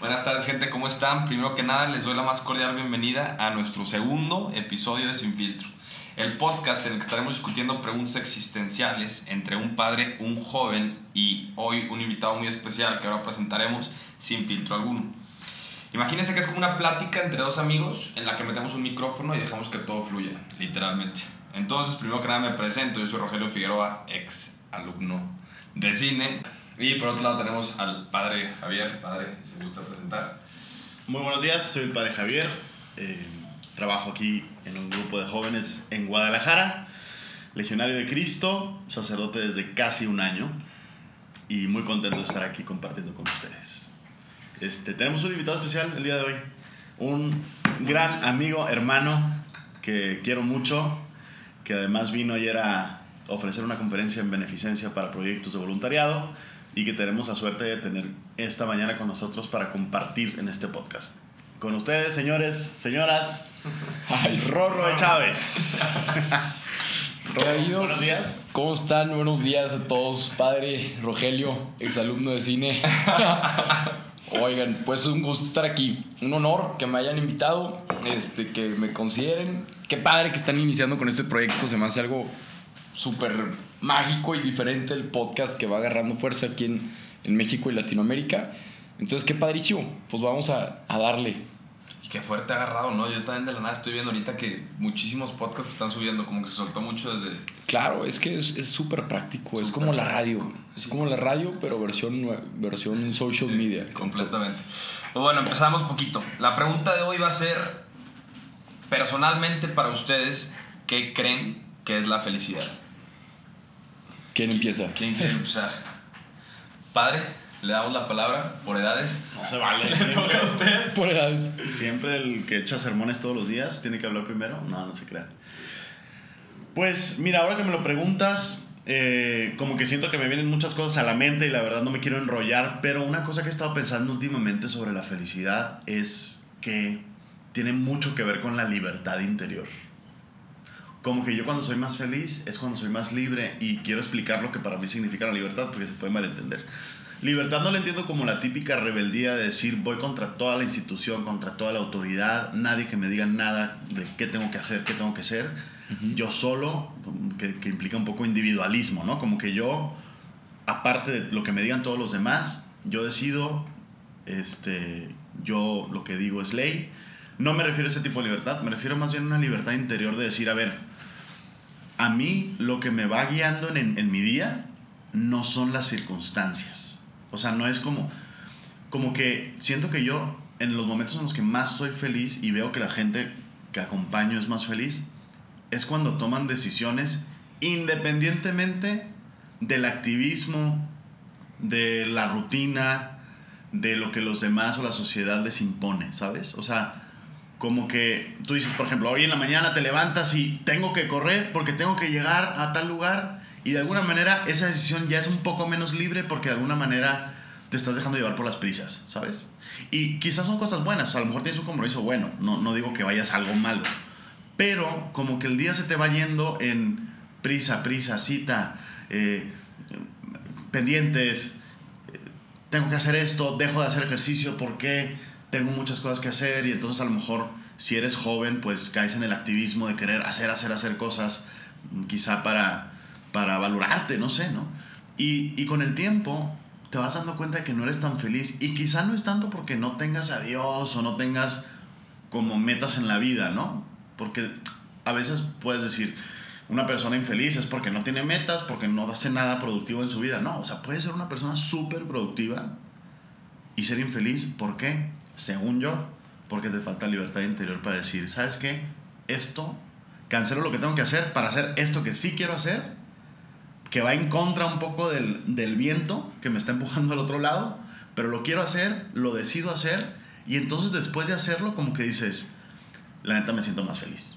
Buenas tardes, gente, ¿cómo están? Primero que nada, les doy la más cordial bienvenida a nuestro segundo episodio de Sin Filtro, el podcast en el que estaremos discutiendo preguntas existenciales entre un padre, un joven y hoy un invitado muy especial que ahora presentaremos sin filtro alguno. Imagínense que es como una plática entre dos amigos en la que metemos un micrófono y dejamos que todo fluya, literalmente. Entonces, primero que nada me presento, yo soy Rogelio Figueroa, ex alumno de cine. Y por otro lado tenemos al padre Javier. Padre, si gusta presentar. Muy buenos días, soy el padre Javier. eh, trabajo aquí en un grupo de jóvenes en Guadalajara. Legionario de Cristo, sacerdote desde casi un año. Y muy contento de estar aquí compartiendo con ustedes. Este, tenemos un invitado especial el día de hoy. Un gran amigo, hermano, que quiero mucho. Que además vino ayer a ofrecer una conferencia en beneficencia para proyectos de voluntariado y que tenemos la suerte de tener esta mañana con nosotros para compartir en este podcast. Con ustedes, señores, señoras, Rorro de Chávez. ¿Qué ha habido? Buenos días. ¿Cómo están? Buenos días a todos. Padre Rogelio, exalumno de cine. Oigan, pues es un gusto estar aquí. Un honor que me hayan invitado, este, que me consideren. Qué padre que están iniciando con este proyecto. Se me hace algo súper mágico y diferente el podcast que va agarrando fuerza aquí en, en México y Latinoamérica. Entonces, qué padrísimo. Pues vamos a, a darle. Y qué fuerte agarrado, ¿no? Yo también de la nada estoy viendo ahorita que muchísimos podcasts están subiendo, como que se soltó mucho desde... Claro, es que es súper práctico. es como la práctico. radio. Es Sí. como la radio, pero versión, versión social media. Completamente. Pues bueno, empezamos poquito. La pregunta de hoy va a ser, personalmente para ustedes, ¿qué creen que es la felicidad? ¿Quién empieza? ¿Quién quiere empezar? Padre, le damos la palabra por edades. No se vale. Le toca a usted. Por edades. siempre el que echa sermones todos los días tiene que hablar primero. No, no se crean. Pues mira, ahora que me lo preguntas, eh, como que siento que me vienen muchas cosas a la mente y la verdad no me quiero enrollar, pero una cosa que he estado pensando últimamente sobre la felicidad es que tiene mucho que ver con la libertad interior. Como que yo cuando soy más feliz es cuando soy más libre y quiero explicar lo que para mí significa la libertad porque se puede malentender. Libertad no la entiendo como la típica rebeldía de decir voy contra toda la institución, contra toda la autoridad, nadie que me diga nada de qué tengo que hacer, qué tengo que ser. Yo solo, que, que implica un poco individualismo, ¿no? Como que yo, aparte de lo que me digan todos los demás, yo decido, este, yo lo que digo es ley. No me refiero a ese tipo de libertad, me refiero más bien a una libertad interior de decir, a ver, a mí lo que me va guiando en, mi día no son las circunstancias. O sea, no es como, como que siento que yo, en los momentos en los que más soy feliz y veo que la gente que acompaño es más feliz, es cuando toman decisiones independientemente del activismo, de la rutina, de lo que los demás o la sociedad les impone, ¿sabes? O sea, como que tú dices, por ejemplo, hoy en la mañana te levantas y tengo que correr porque tengo que llegar a tal lugar y de alguna manera esa decisión ya es un poco menos libre porque de alguna manera te estás dejando llevar por las prisas, ¿sabes? Y quizás son cosas buenas, o sea, a lo mejor tienes un compromiso bueno, no, no digo que vayas a algo malo, pero como que el día se te va yendo en prisa, prisa, cita, eh, pendientes, eh, tengo que hacer esto, dejo de hacer ejercicio porque tengo muchas cosas que hacer y entonces a lo mejor si eres joven pues caes en el activismo de querer hacer, hacer, hacer cosas mm, quizá para, para valorarte, no sé, ¿no? Y, y con el tiempo te vas dando cuenta de que no eres tan feliz y quizá no es tanto porque no tengas a Dios o no tengas como metas en la vida, ¿no? Porque a veces puedes decir, una persona infeliz es porque no tiene metas, porque no hace nada productivo en su vida. No, o sea, puede ser una persona súper productiva y ser infeliz. ¿Por qué? Según yo, porque te falta libertad interior para decir, ¿sabes qué? Esto, cancelo lo que tengo que hacer para hacer esto que sí quiero hacer, que va en contra un poco del, del viento que me está empujando al otro lado, pero lo quiero hacer, lo decido hacer, y entonces después de hacerlo, como que dices, la neta me siento más feliz.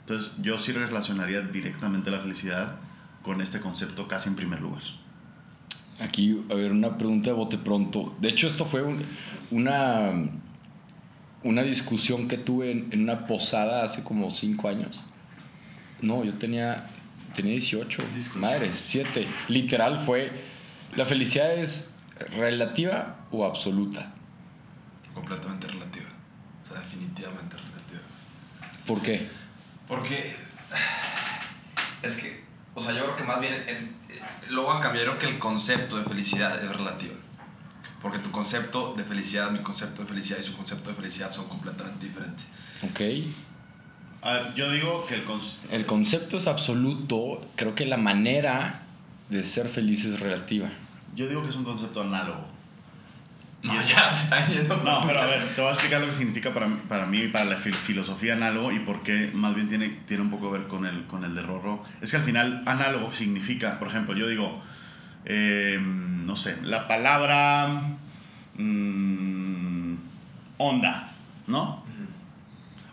Entonces yo sí relacionaría directamente la felicidad con este concepto casi en primer lugar. Aquí, a ver, una pregunta de bote pronto. De hecho, esto fue un- una, una discusión que tuve en, en una posada hace como cinco años. No, yo tenía, tenía 18. Discusión. Madre, 7. Literal fue, ¿la felicidad es relativa o absoluta? Completamente relativa. O sea, definitivamente relativa. ¿Por qué? Porque es que, o sea, yo creo que más bien, el- el- luego a cambiar creo que el concepto de felicidad es relativo. Porque tu concepto de felicidad, mi concepto de felicidad y su concepto de felicidad son completamente diferentes. Ok. A ver, yo digo que el El concepto es absoluto. Creo que la manera de ser feliz es relativa. yo digo que es un concepto análogo. No, ya se está yendo. No, pero a ver, te voy a explicar lo que significa para, para mí y para la fil- filosofía análogo y por qué más bien tiene, tiene un poco que ver con el, con el de Rorro. Es que al final análogo significa, por ejemplo, yo digo, eh, no sé, la palabra mm, onda, ¿no?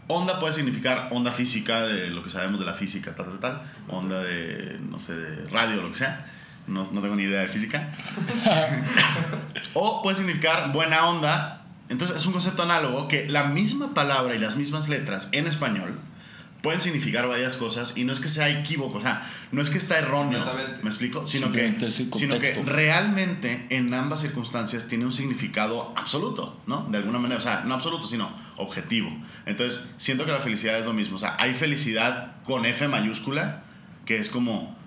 Onda puede significar onda física de lo que sabemos de la física, tal, tal, tal. Onda de, no sé, de radio, lo que sea. No, no tengo ni idea de física. o puede significar buena onda. Entonces es un concepto análogo que la misma palabra y las mismas letras en español pueden significar varias cosas y no es que sea equívoco, o sea, no es que está erróneo. ¿me explico? Sino que, sino que realmente en ambas circunstancias tiene un significado absoluto, ¿no? De alguna manera, o sea, no absoluto, sino objetivo. Entonces, siento que la felicidad es lo mismo, o sea, hay felicidad con F mayúscula, que es como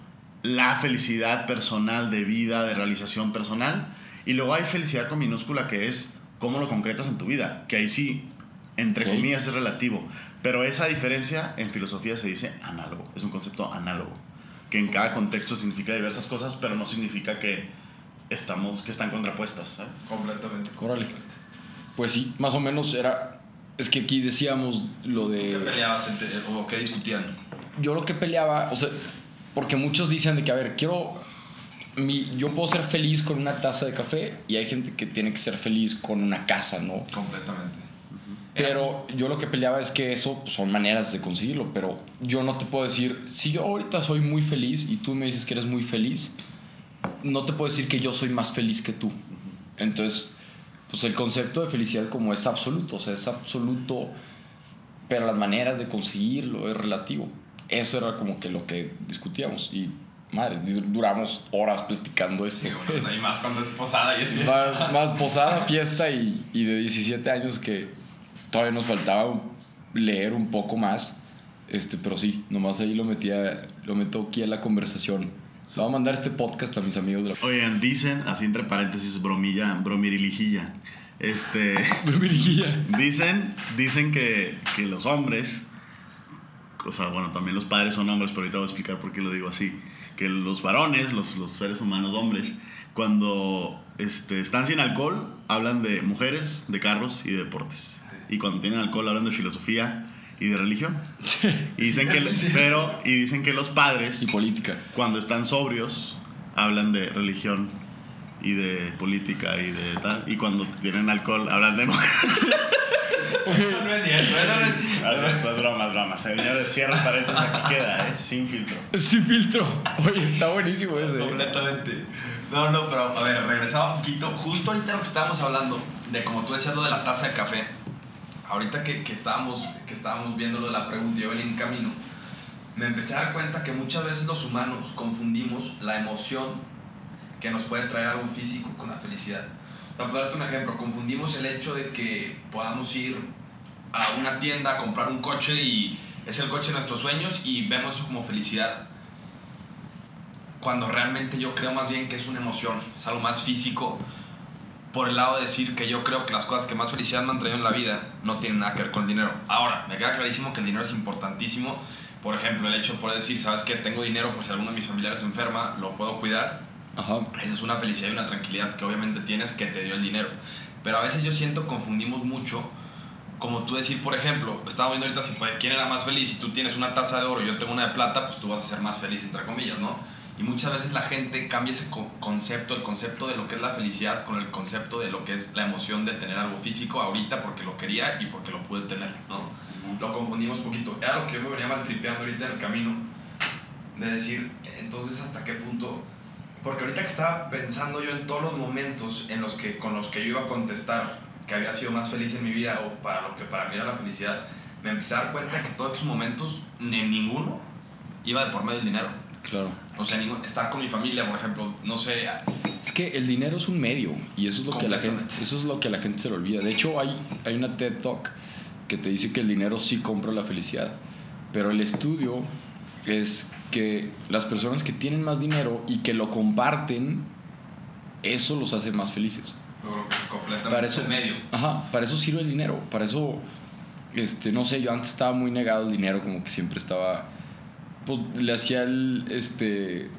la felicidad personal de vida, de realización personal, y luego hay felicidad con minúscula, que es cómo lo concretas en tu vida, que ahí sí, entre comillas, es relativo. Pero esa diferencia en filosofía se dice análogo, es un concepto análogo, que en cada contexto significa diversas cosas, pero no significa que estamos, que están contrapuestas, ¿sabes? Completamente. Órale. Pues sí, más o menos era. Es que aquí decíamos lo ¿Qué de. peleabas entre, o qué discutían? Yo lo que peleaba, o sea, porque muchos dicen de que, a ver, quiero. Mi, yo puedo ser feliz con una taza de café y hay gente que tiene que ser feliz con una casa, ¿no? Completamente. Pero yo lo que peleaba es que eso pues, son maneras de conseguirlo, pero yo no te puedo decir, si yo ahorita soy muy feliz y tú me dices que eres muy feliz, no te puedo decir que yo soy más feliz que tú. Entonces, pues el concepto de felicidad como es absoluto, o sea, es absoluto, pero las maneras de conseguirlo es relativo. Eso era como que lo que discutíamos y, madre, duramos horas platicando esto. Sí, bueno, hay más cuando es posada y es fiesta. Más, más posada, fiesta y, y de 17 años que todavía nos faltaba leer un poco más. Este, pero sí, nomás ahí lo metía, lo meto aquí a la conversación. Le voy a mandar este podcast a mis amigos de la... Oigan, dicen, así entre paréntesis, bromilla, bromirilijilla, este... Dicen, dicen que, que los hombres, o sea, bueno, también los padres son hombres, pero ahorita voy a explicar por qué lo digo así. Que los varones, los, los seres humanos hombres, cuando este, están sin alcohol, hablan de mujeres, de carros y de deportes. Y cuando tienen alcohol, hablan de filosofía y de religión. Y dicen que, pero, y dicen que los padres, y política. cuando están sobrios, hablan de religión y de política y de tal. Y cuando tienen alcohol, hablan de mujeres. Eso no es cierto, eso no es Es broma, es broma. Señores, cierro paréntesis, aquí queda, ¿eh? Sin filtro. Sin filtro. Oye, está buenísimo ese. Completamente. No, no, pero a ver, regresaba un poquito. Justo ahorita lo que estábamos hablando, de como tú decías lo de la taza de café. Ahorita que, que, estábamos, que estábamos viendo lo de la pregunta y yo venía en camino, me empecé a dar cuenta que muchas veces los humanos confundimos la emoción que nos puede traer algo físico con la felicidad. Para darte un ejemplo, confundimos el hecho de que podamos ir a una tienda a comprar un coche y es el coche de nuestros sueños y vemos eso como felicidad cuando realmente yo creo más bien que es una emoción, es algo más físico, por el lado de decir que yo creo que las cosas que más felicidad me han traído en la vida no tienen nada que ver con el dinero. Ahora, me queda clarísimo que el dinero es importantísimo. Por ejemplo, el hecho de poder decir, sabes que tengo dinero por si alguno de mis familiares se enferma, lo puedo cuidar. Ajá. Esa es una felicidad y una tranquilidad que obviamente tienes que te dio el dinero. Pero a veces yo siento confundimos mucho, como tú decir, por ejemplo, estamos viendo ahorita si pues, quién era más feliz, si tú tienes una taza de oro y yo tengo una de plata, pues tú vas a ser más feliz, entre comillas, ¿no? Y muchas veces la gente cambia ese co- concepto, el concepto de lo que es la felicidad con el concepto de lo que es la emoción de tener algo físico ahorita porque lo quería y porque lo pude tener, ¿no? Lo confundimos un poquito. Era lo que yo me venía maltripeando ahorita en el camino, de decir, entonces hasta qué punto... Porque ahorita que estaba pensando yo en todos los momentos en los que, con los que yo iba a contestar que había sido más feliz en mi vida o para lo que para mí era la felicidad, me empecé a dar cuenta que todos esos momentos, ni ninguno, iba de por medio del dinero. Claro. O sea, estar con mi familia, por ejemplo, no sé. Es que el dinero es un medio y eso es lo que a la gente, eso es lo que a la gente se le olvida. De hecho, hay, hay una TED Talk que te dice que el dinero sí compra la felicidad, pero el estudio es que las personas que tienen más dinero y que lo comparten, eso los hace más felices. Completamente Para eso, el medio. Ajá, para eso sirve el dinero. Para eso, este, no sé, yo antes estaba muy negado al dinero, como que siempre estaba. Pues le hacía el. Este.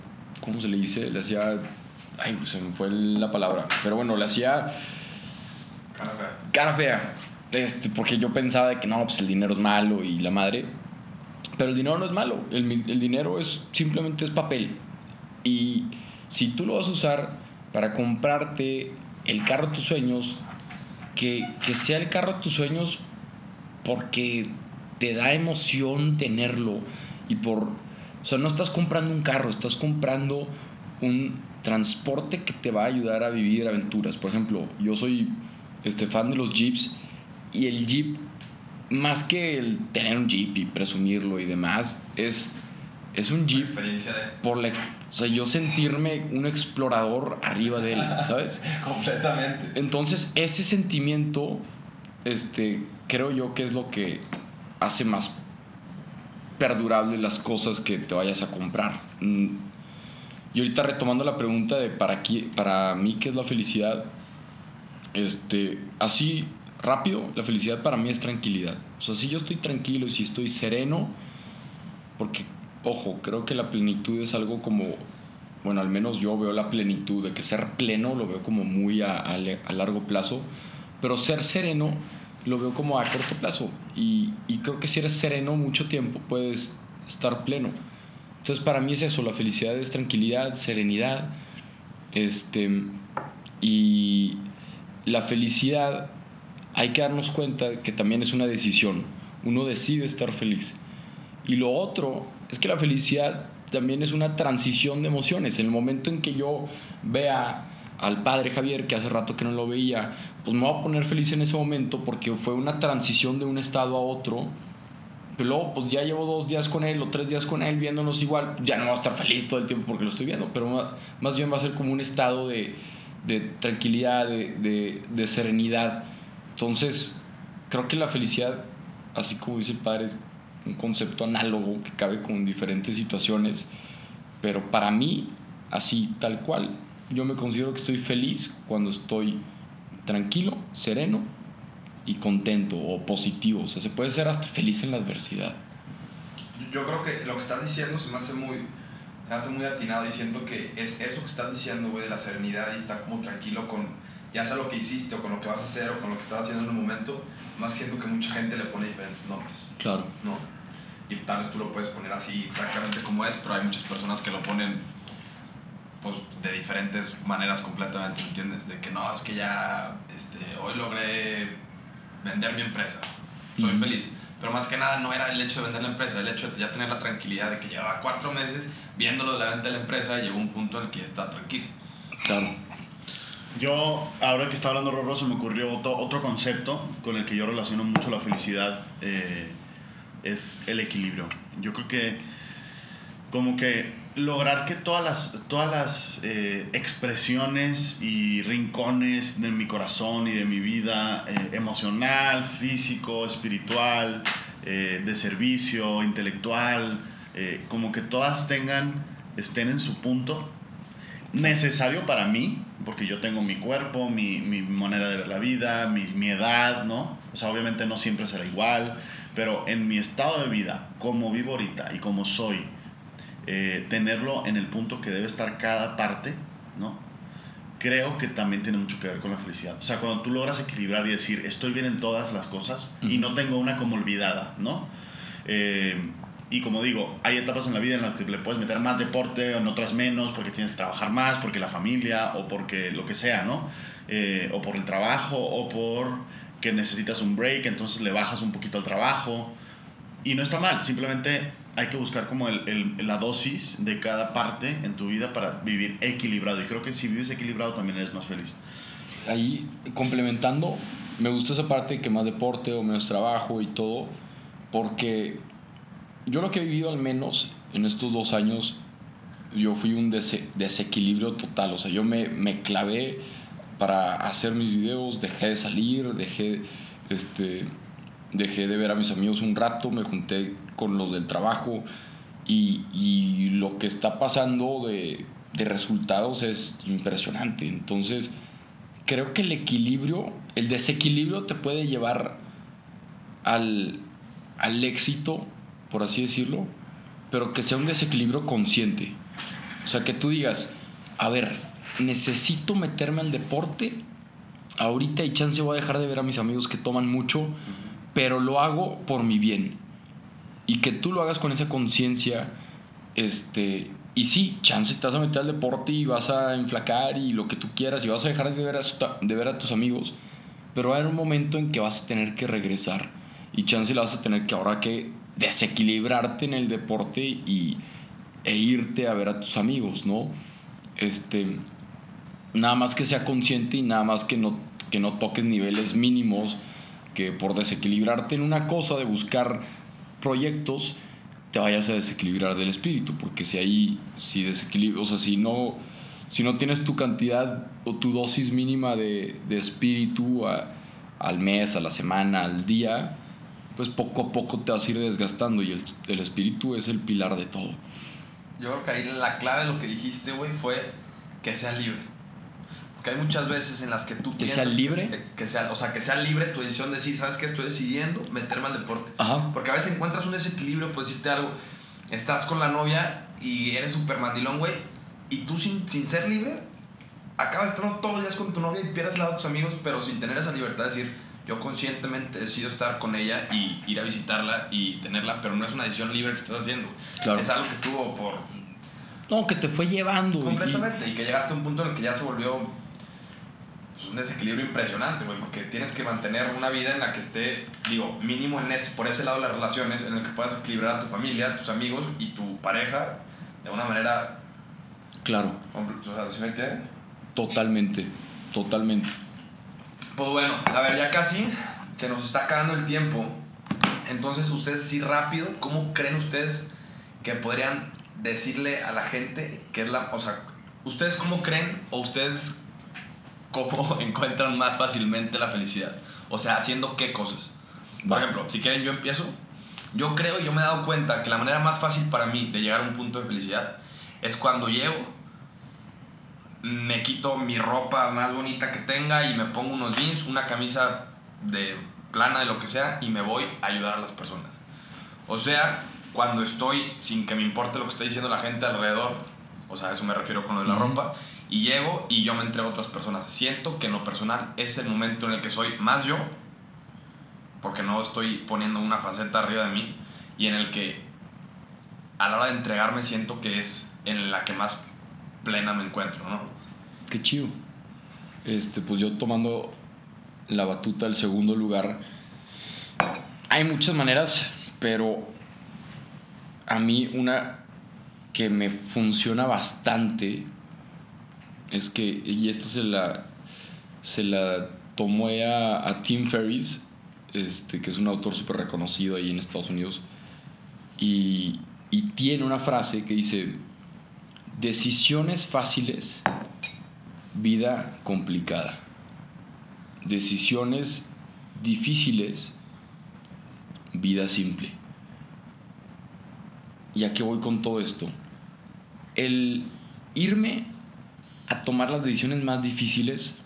¿Cómo se le dice? Le hacía. Ay, se me fue la palabra. Pero bueno, le hacía Cara fea. cara fea. Este, porque yo pensaba de que no, pues el dinero es malo y la madre. Pero el dinero no es malo. El, el dinero es simplemente es papel. Y si tú lo vas a usar para comprarte el carro de tus sueños, que, que sea el carro de tus sueños porque te da emoción tenerlo. Y por. O sea, no estás comprando un carro, estás comprando un transporte que te va a ayudar a vivir aventuras. Por ejemplo, yo soy este, fan de los Jeeps y el Jeep, más que el tener un Jeep y presumirlo y demás, es, es un Jeep por la... O sea, yo sentirme un explorador arriba de él, ¿sabes? Completamente. Entonces, ese sentimiento, este, creo yo que es lo que hace más perdurable las cosas que te vayas a comprar. Mm, Y ahorita retomando la pregunta de para, qui- para mí qué es la felicidad, este, así rápido, la felicidad para mí es tranquilidad. O sea, si yo estoy tranquilo y si estoy sereno, porque, ojo, creo que la plenitud es algo como, bueno, al menos yo veo la plenitud, de que ser pleno lo veo como muy a, largo plazo, pero ser sereno lo veo como a corto plazo. Y, y creo que si eres sereno mucho tiempo puedes estar pleno. Entonces para mí es eso, la felicidad es tranquilidad, serenidad, este, y la felicidad hay que darnos cuenta que también es una decisión. Uno decide estar feliz. Y lo otro es que la felicidad también es una transición de emociones. En el momento en que yo vea al padre Javier, que hace rato que no lo veía, pues me voy a poner feliz en ese momento porque fue una transición de un estado a otro. Pero luego, pues ya llevo dos días con él o tres días con él viéndonos igual, ya no voy a estar feliz todo el tiempo porque lo estoy viendo, pero más, bien va a ser como un estado de, de tranquilidad, de, de, serenidad. Entonces, creo que la felicidad, así como dice el padre, un concepto análogo que cabe con diferentes situaciones, pero para mí, así tal cual, yo me considero que estoy feliz cuando estoy tranquilo, sereno y contento o positivo. O sea, se puede ser hasta feliz en la adversidad. Yo creo que lo que estás diciendo se me hace muy, se hace muy atinado y siento que es eso que estás diciendo, güey, de la serenidad y estar como tranquilo con ya sea lo que hiciste o con lo que vas a hacer o con lo que estás haciendo en un momento, más siento que mucha gente le pone diferentes nombres, Claro. ¿no? Y tal vez tú lo puedes poner así exactamente como es, pero hay muchas personas que lo ponen pues, de diferentes maneras completamente, ¿entiendes? De que no, es que ya este, hoy logré vender mi empresa, soy feliz. Pero más que nada no era el hecho de vender la empresa, el hecho de ya tener la tranquilidad de que llevaba cuatro meses viéndolo de la venta de la empresa y llegó un punto en el que está tranquilo. Claro. Yo, ahora que está hablando Rorro, se me ocurrió otro, otro concepto con el que yo relaciono mucho la felicidad, eh, es el equilibrio. Yo creo que como que lograr que todas las, todas las eh, expresiones y rincones de mi corazón y de mi vida eh, emocional, físico, espiritual, de servicio, intelectual, como que todas tengan, estén en su punto necesario para mí, porque yo tengo mi cuerpo, mi, mi manera de ver la vida, mi, mi edad, ¿no? O sea, obviamente no siempre será igual, pero en mi estado de vida, como vivo ahorita y como soy, eh, tenerlo en el punto que debe estar cada parte, ¿no? Creo que también tiene mucho que ver con la felicidad. O sea, cuando tú logras equilibrar y decir, estoy bien en todas las cosas y no tengo una como olvidada, ¿no? Eh, y como digo, hay etapas en la vida en las que le puedes meter más deporte o en otras menos, porque tienes que trabajar más, porque la familia o porque lo que sea, ¿no? Eh, o por el trabajo o por que necesitas un break, entonces le bajas un poquito al trabajo. Y no está mal, simplemente hay que buscar como el, el- la dosis de cada parte en tu vida para vivir equilibrado. Y creo que si vives equilibrado también eres más feliz. Ahí, complementando, me gusta esa parte que más deporte o menos trabajo y todo, porque yo lo que he vivido al menos en estos dos años yo fui un dese- desequilibrio total. O sea, yo me, me clavé para hacer mis videos, dejé de salir, dejé, este, dejé de ver a mis amigos un rato, me junté con los del trabajo y, y lo que está pasando de, de resultados es impresionante. Entonces, creo que el equilibrio, el desequilibrio te puede llevar al, al éxito, por así decirlo, pero que sea un desequilibrio consciente. O sea, que tú digas, a ver, necesito meterme al deporte, ahorita y chance voy a dejar de ver a mis amigos que toman mucho, pero lo hago por mi bien. Y que tú lo hagas con esa conciencia, este, y sí, chance te vas a meter al deporte y vas a enflacar y lo que tú quieras y vas a dejar de ver a, de ver a tus amigos, pero va a haber un momento en que vas a tener que regresar y chance la vas a tener que ahora que desequilibrarte en el deporte y, e irte a ver a tus amigos, ¿no? Este, nada más que sea consciente y nada más que no, que no toques niveles mínimos, que por desequilibrarte en una cosa de buscar proyectos, te vayas a desequilibrar del espíritu, porque si ahí, si desequilibra, o sea, si no, si no tienes tu cantidad o tu dosis mínima de, de espíritu a, al mes, a la semana, al día, pues poco a poco te vas a ir desgastando y el, el espíritu es el pilar de todo. Yo creo que ahí la clave de lo que dijiste, güey, fue que sea libre. Porque hay muchas veces en las que tú ¿Que sea libre? Que, que sea, o sea, que sea libre tu decisión de decir, ¿sabes qué? Estoy decidiendo meterme al deporte. Ajá. Porque a veces encuentras un desequilibrio, puedes decirte algo. Estás con la novia y eres súper mandilón, güey. Y tú sin, sin ser libre, acabas estando todos los días con tu novia y pierdes lado de tus amigos, pero sin tener esa libertad de decir, yo conscientemente decido estar con ella y ir a visitarla y tenerla, pero no es una decisión libre que estás haciendo. Claro. Es algo que tuvo por No, que te fue llevando. y- completamente y, que llegaste a un punto en el que ya se volvió pues, un desequilibrio impresionante, güey, porque tienes que mantener una vida en la que esté, digo, mínimo en ese, por ese lado de las relaciones, en el que puedas equilibrar a tu familia, tus amigos y tu pareja de una manera, Claro, o sea, ¿sí me totalmente, totalmente. Pues bueno, a ver, ya casi se nos está acabando el tiempo. Entonces, ustedes sí rápido, ¿cómo creen ustedes que podrían decirle a la gente que es la, o sea, ustedes cómo creen o ustedes cómo encuentran más fácilmente la felicidad? O sea, haciendo qué cosas. Por ejemplo, si quieren yo empiezo. Yo creo, yo me he dado cuenta que la manera más fácil para mí de llegar a un punto de felicidad es cuando llego, me quito mi ropa más bonita que tenga y me pongo unos jeans, una camisa de plana, de lo que sea, y me voy a ayudar a las personas. O sea, cuando estoy sin que me importe lo que está diciendo la gente alrededor, o sea, a eso me refiero con lo de la ropa, y llego y yo me entrego a otras personas. Siento que en lo personal es el momento en el que soy más yo, porque no estoy poniendo una faceta arriba de mí, y en el que a la hora de entregarme siento que es en la que más plena me encuentro, ¿no? Qué chido. Este, pues yo tomando la batuta del segundo lugar. Hay muchas maneras, pero a mí una que me funciona bastante es que, y esta se la, se la tomé a, Tim Ferriss, este, que es un autor súper reconocido ahí en Estados Unidos, y tiene una frase que dice, decisiones fáciles vida complicada. Decisiones difíciles, vida simple. ¿Y a voy con todo esto? El irme a tomar las decisiones más difíciles,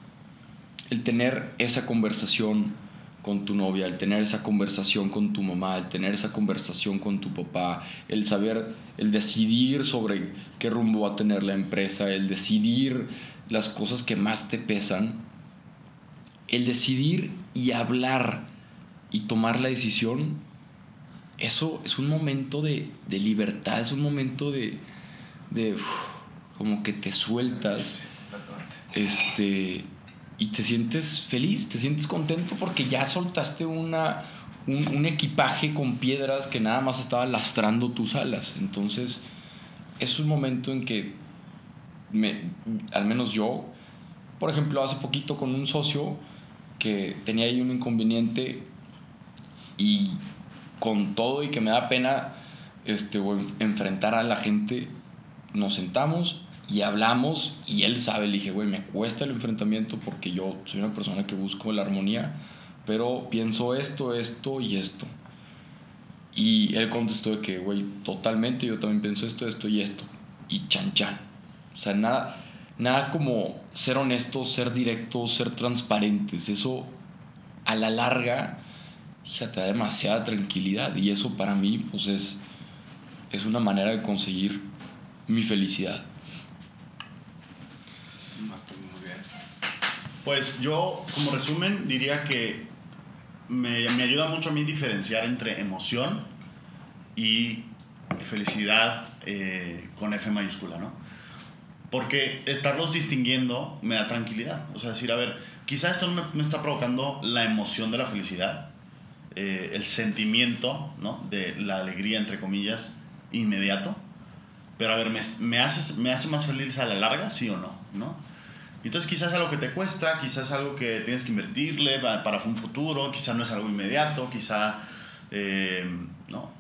el tener esa conversación con tu novia, el tener esa conversación con tu mamá, el tener esa conversación con tu papá, el saber, el decidir sobre qué rumbo va a tener la empresa, el decidir las cosas que más te pesan, el decidir y hablar y tomar la decisión, eso es un momento de, de libertad, es un momento de, de uf, como que te sueltas. Este, y te sientes feliz, te sientes contento porque ya soltaste una, un, equipaje con piedras que nada más estaba lastrando tus alas. Entonces, es un momento en que, al menos yo, por ejemplo, hace poquito con un socio que tenía ahí un inconveniente y con todo y que me da pena este, enfrentar a la gente, nos sentamos y hablamos y él sabe, le dije, güey, me cuesta el enfrentamiento porque yo soy una persona que busco la armonía, pero pienso esto, esto y esto. Y él contestó que, güey, totalmente, yo también pienso esto, esto y esto. Y chan chan. O sea, nada, nada como ser honestos, ser directos, ser transparentes. Eso a la larga, hija, te da demasiada tranquilidad. Y eso para mí, pues es, es una manera de conseguir mi felicidad. Pues yo, como resumen, diría que me, ayuda mucho a mí diferenciar entre emoción y felicidad eh, con F mayúscula, ¿no? Porque estarlos distinguiendo me da tranquilidad. O sea, decir, a ver, quizá esto no me, está provocando la emoción de la felicidad, eh, el sentimiento, ¿no? De la alegría, entre comillas, inmediato. Pero a ver, ¿me, me, hace, ¿me hace más feliz a la larga, sí o no? ¿no? Entonces quizás algo que te cuesta, quizás algo que tienes que invertirle para un futuro, quizás no es algo inmediato, quizá eh, no.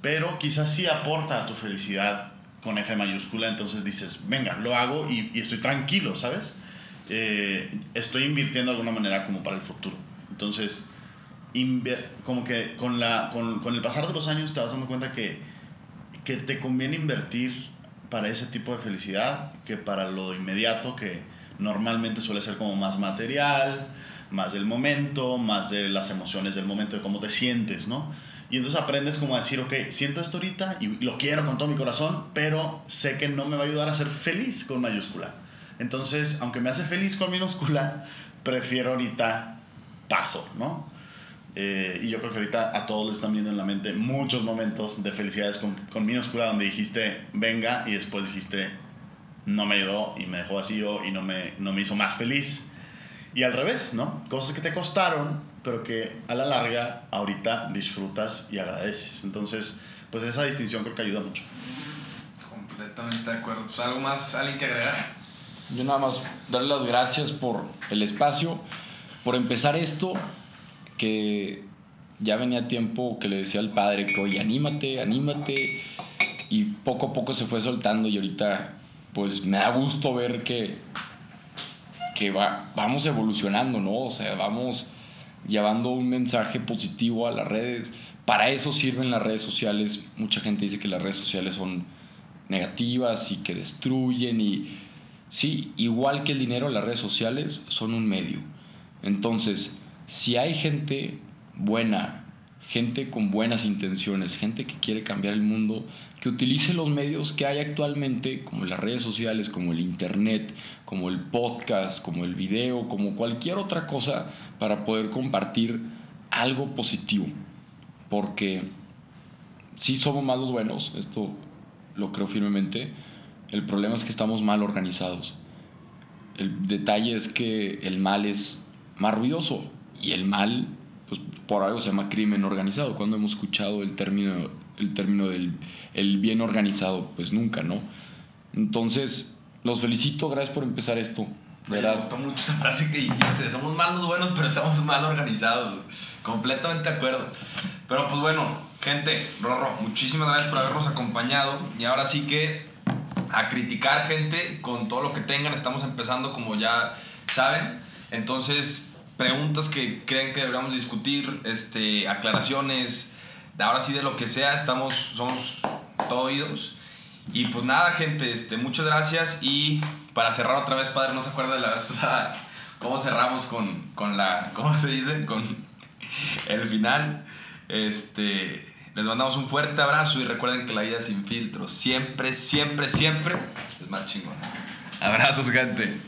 Pero quizás sí aporta a tu felicidad con F mayúscula, entonces dices, venga, lo hago y, estoy tranquilo, ¿sabes? Eh, estoy invirtiendo de alguna manera como para el futuro. Entonces, como que con, la, con, con, el pasar de los años te vas dando cuenta que, que te conviene invertir para ese tipo de felicidad que para lo inmediato que normalmente suele ser como más material, más del momento, más de las emociones del momento, de cómo te sientes, ¿no? Y entonces aprendes como a decir, ok, siento esto ahorita y lo quiero con todo mi corazón, pero sé que no me va a ayudar a ser feliz con mayúscula. Entonces, aunque me hace feliz con minúscula, prefiero ahorita paso, ¿no? Eh, y yo creo que ahorita a todos les están viendo en la mente muchos momentos de felicidades con, con minúscula donde dijiste venga y después dijiste no me ayudó y me dejó vacío y no me, no me hizo más feliz. Y al revés, ¿no? Cosas que te costaron, pero que a la larga ahorita disfrutas y agradeces. Entonces, pues esa distinción creo que ayuda mucho. Completamente de acuerdo. Pues, ¿Algo más, alguien que agregar? Yo nada más darle las gracias por el espacio, por empezar esto, que ya venía tiempo que le decía al padre que, oye, anímate, anímate, y poco a poco se fue soltando y ahorita pues me da gusto ver que, que va, vamos evolucionando, ¿no? O sea, vamos llevando un mensaje positivo a las redes. Para eso sirven las redes sociales. Mucha gente dice que las redes sociales son negativas y que destruyen y sí, igual que el dinero, las redes sociales son un medio. Entonces, si hay gente buena, gente con buenas intenciones, gente que quiere cambiar el mundo, que utilice los medios que hay actualmente, como las redes sociales, como el internet, como el podcast, como el video, como cualquier otra cosa, para poder compartir algo positivo. Porque si somos malos buenos, esto lo creo firmemente, el problema es que estamos mal organizados. El detalle es que el mal es más ruidoso y el mal pues por algo se llama crimen organizado. Cuando hemos escuchado el término, el término del el bien organizado, pues nunca, ¿no? Entonces, los felicito, gracias por empezar esto. Me gustó mucho esa frase que dijiste, somos malos buenos, pero estamos mal organizados. Completamente de acuerdo. Pero pues bueno, gente, Rorro, muchísimas gracias por habernos acompañado. Y ahora sí que a criticar gente con todo lo que tengan. Estamos empezando como ya saben. Entonces, preguntas que creen que deberíamos discutir, este, aclaraciones, ahora sí de lo que sea, estamos, somos todo oídos. Y pues nada, gente, este, muchas gracias. Y para cerrar otra vez, padre, no se acuerda de la vez pasada cómo cerramos con, con la, ¿cómo se dice? Con el final. Este, les mandamos un fuerte abrazo y recuerden que la vida sin filtro siempre, siempre, siempre es más chingón. Abrazos, gente.